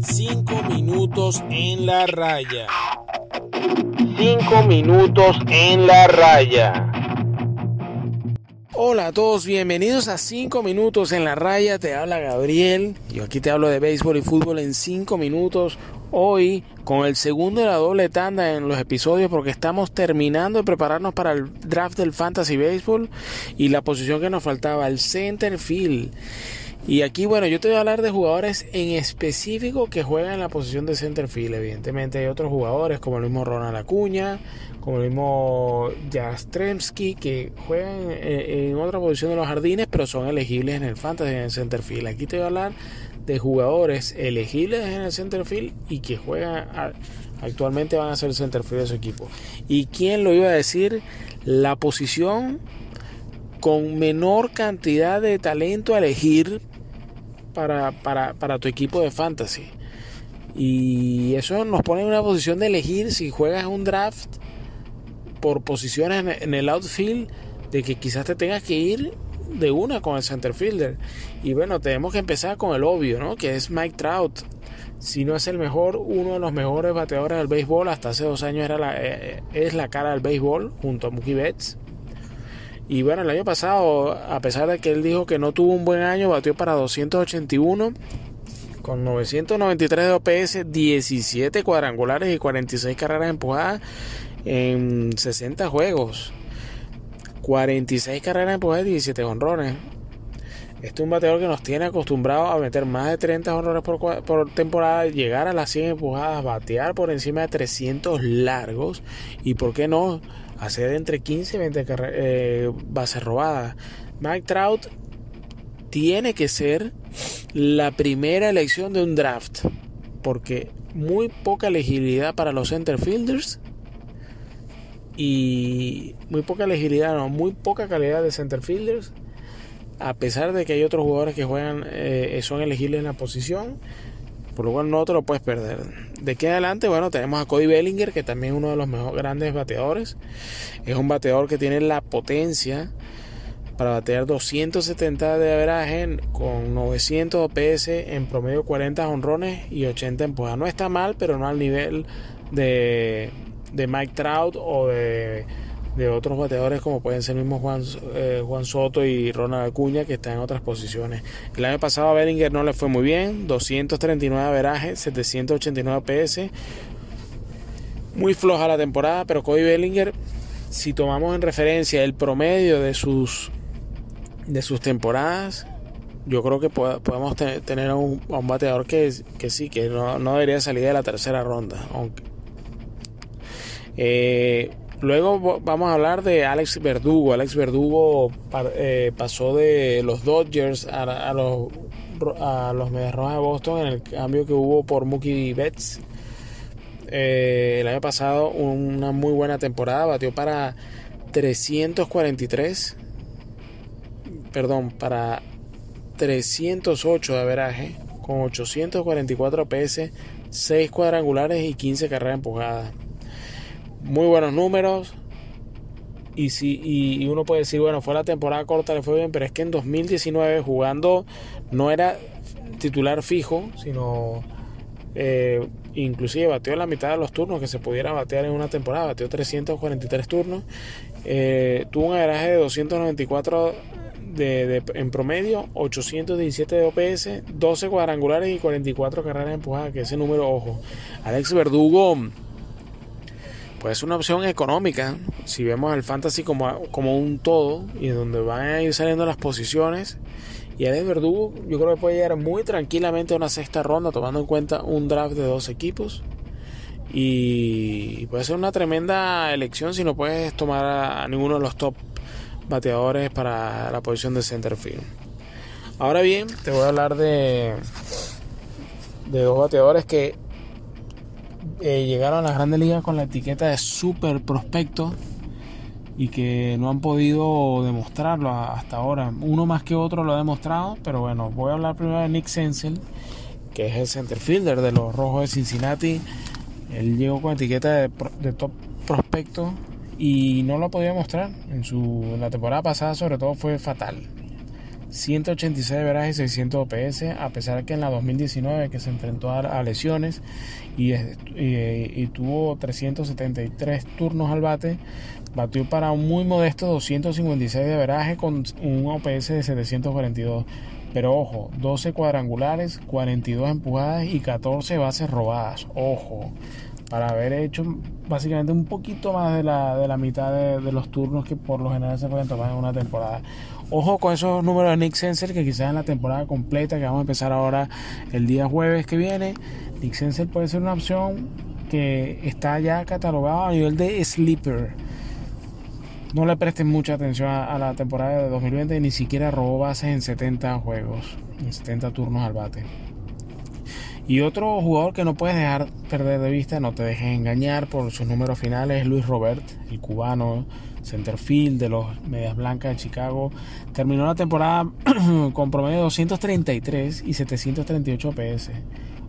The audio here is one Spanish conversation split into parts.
Cinco minutos en la raya. Cinco minutos en la raya. Hola a todos, bienvenidos a 5 minutos en la raya, te habla Gabriel, yo aquí te hablo de béisbol y fútbol en 5 minutos, hoy con el segundo de la doble tanda en los episodios porque estamos terminando de prepararnos para el draft del fantasy béisbol y la posición que nos faltaba, el center field. Y aquí, bueno, yo te voy a hablar de jugadores en específico que juegan en la posición de center field. Evidentemente hay otros jugadores como el mismo Ronald Acuña, como el mismo Jastremski, que juegan en, otra posición de los jardines, pero son elegibles en el fantasy en el center field. Aquí te voy a hablar de jugadores elegibles en el center field y que juegan actualmente van a ser el center field de su equipo. ¿Y quién lo iba a decir? La posición con menor cantidad de talento a elegir para, para, para tu equipo de fantasy. Y eso nos pone en una posición de elegir si juegas un draft por posiciones en el outfield, de que quizás te tengas que ir de una con el center fielder. Y bueno, tenemos que empezar con el obvio, ¿no? Que es Mike Trout. Si no es el mejor, uno de los mejores bateadores del béisbol, hasta hace dos años era la, eh, es la cara del béisbol junto a Mookie Betts. Y bueno, el año pasado, a pesar de que él dijo que no tuvo un buen año, batió para 281 con 993 de OPS, 17 cuadrangulares y 46 carreras empujadas en 60 juegos. 46 carreras empujadas y 17 honrones. Este es un bateador que nos tiene acostumbrados a meter más de 30 honrones por, por, temporada, llegar a las 100 empujadas, batear por encima de 300 largos y, ¿por qué no?, hacer entre 15 y 20 eh, bases robadas. Mike Trout tiene que ser la primera elección de un draft, porque muy poca elegibilidad para los center fielders y muy poca elegibilidad, muy poca calidad de center fielders. A pesar de que hay otros jugadores que juegan, eh, son elegibles en la posición, por lo cual no te lo puedes perder. De aquí adelante, bueno, tenemos a Cody Bellinger, que también es uno de los mejores grandes bateadores. Es un bateador que tiene la potencia para batear 270 de averaje con 900 OPS en promedio 40 honrones y 80 empujadas. No está mal, pero no al nivel de, de Mike Trout o de de otros bateadores como pueden ser mismo Juan, eh, Juan Soto y Ronald Acuña que están en otras posiciones. El año pasado a Bellinger no le fue muy bien, 239 averajes, 789 PS. Muy floja la temporada, pero Cody Bellinger, si tomamos en referencia el promedio de sus de sus temporadas, yo creo que podemos tener a un, bateador que, que sí, que no, no, debería salir de la tercera ronda. Aunque, eh, Luego vamos a hablar de Alex Verdugo. Alex Verdugo eh, pasó de los Dodgers a, los, a de Boston en el cambio que hubo por Mookie Betts. Eh, el año pasado una muy buena temporada, batió para 343, perdón, para 308 de averaje, con 844 PS, 6 cuadrangulares y 15 carreras empujadas muy buenos números. Y, si, y uno puede decir, bueno, fue la temporada corta, le fue bien, pero es que en 2019 jugando no era titular fijo, sino eh, inclusive bateó la mitad de los turnos que se pudiera batear en una temporada, bateó 343 turnos, eh, tuvo un average de 294 de, en promedio, 817 de OPS, 12 cuadrangulares y 44 carreras empujadas, que ese número, ojo, Alex Verdugo pues es una opción económica. Si vemos el fantasy como, como un todo y donde van a ir saliendo las posiciones. Y Alex Verdugo yo creo que puede llegar muy tranquilamente a una sexta ronda tomando en cuenta un draft de dos equipos. Y puede ser una tremenda elección si no puedes tomar a ninguno de los top bateadores para la posición de center field. Ahora bien, te voy a hablar de, de dos bateadores que eh, llegaron a las grandes ligas con la etiqueta de super prospecto y que no han podido demostrarlo hasta ahora. Uno más que otro lo ha demostrado, pero bueno, voy a hablar primero de Nick Senzel, que es el center fielder de los Rojos de Cincinnati. Él llegó con etiqueta de, top prospecto y no lo ha podido demostrar. En, su, en la temporada pasada sobre todo fue fatal. 186 de veraje y 600 OPS, a pesar que en la 2019 que se enfrentó a, lesiones y, tuvo 373 turnos al bate, batió para un muy modesto 256 de veraje con un OPS de 742. Pero ojo, 12 cuadrangulares, 42 empujadas y 14 bases robadas. Ojo, para haber hecho básicamente un poquito más de la, de la mitad de, los turnos que por lo general se pueden tomar en una temporada. Ojo con esos números de Nick Sensor que quizás en la temporada completa que vamos a empezar ahora el día jueves que viene, Nick Sensor puede ser una opción que está ya catalogado a nivel de sleeper. No le presten mucha atención a, la temporada de 2020, ni siquiera robó bases en 70 juegos, en 70 turnos al bate. Y otro jugador que no puedes dejar perder de vista, no te dejes engañar por sus números finales, es Luis Robert, el cubano, centerfield de los Medias Blancas de Chicago. Terminó la temporada con promedio de 233 y 738 PS.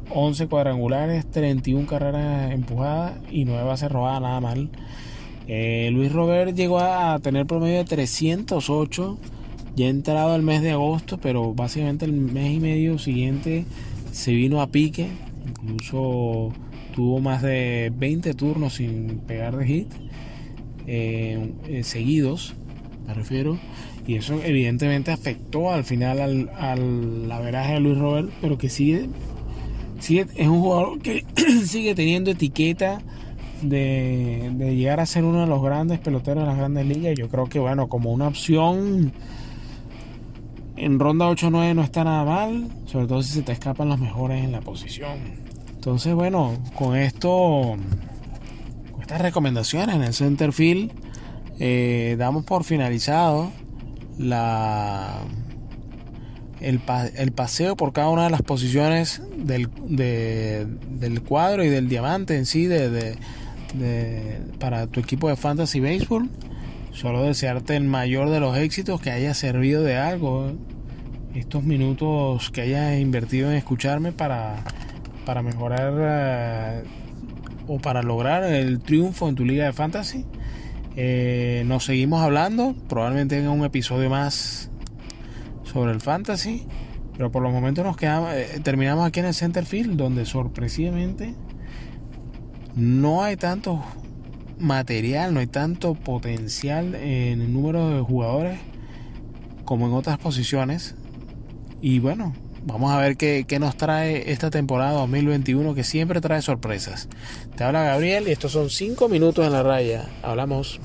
11 cuadrangulares, 31 carreras empujadas y 9 bases robadas, nada mal. Eh, Luis Robert llegó a tener promedio de 308 ya entrado el mes de agosto, pero básicamente el mes y medio siguiente se vino a pique, incluso tuvo más de 20 turnos sin pegar de hit, eh, eh, seguidos, me refiero, y eso evidentemente afectó al final al, al averaje de Luis Robert, pero que sigue, sigue, es un jugador que sigue teniendo etiqueta de, de llegar a ser uno de los grandes peloteros de las grandes ligas. Yo creo que, bueno, como una opción en ronda 8-9 no está nada mal, sobre todo si se te escapan los mejores en la posición. Entonces, bueno, con esto, estas recomendaciones en el center field, eh, damos por finalizado la, el, paseo por cada una de las posiciones del, del cuadro y del diamante en sí de, para tu equipo de fantasy baseball. Solo desearte el mayor de los éxitos, que haya servido de algo estos minutos que hayas invertido en escucharme para, para mejorar eh, o para lograr el triunfo en tu liga de fantasy. Eh, nos seguimos hablando, probablemente en un episodio más sobre el fantasy, pero por los momentos nos quedamos, eh, terminamos aquí en el center field, donde sorpresivamente no hay tanto material, no hay tanto potencial en el número de jugadores como en otras posiciones. Y bueno, vamos a ver qué, qué, nos trae esta temporada 2021 que siempre trae sorpresas. Te habla Gabriel y estos son 5 minutos en la raya. Hablamos.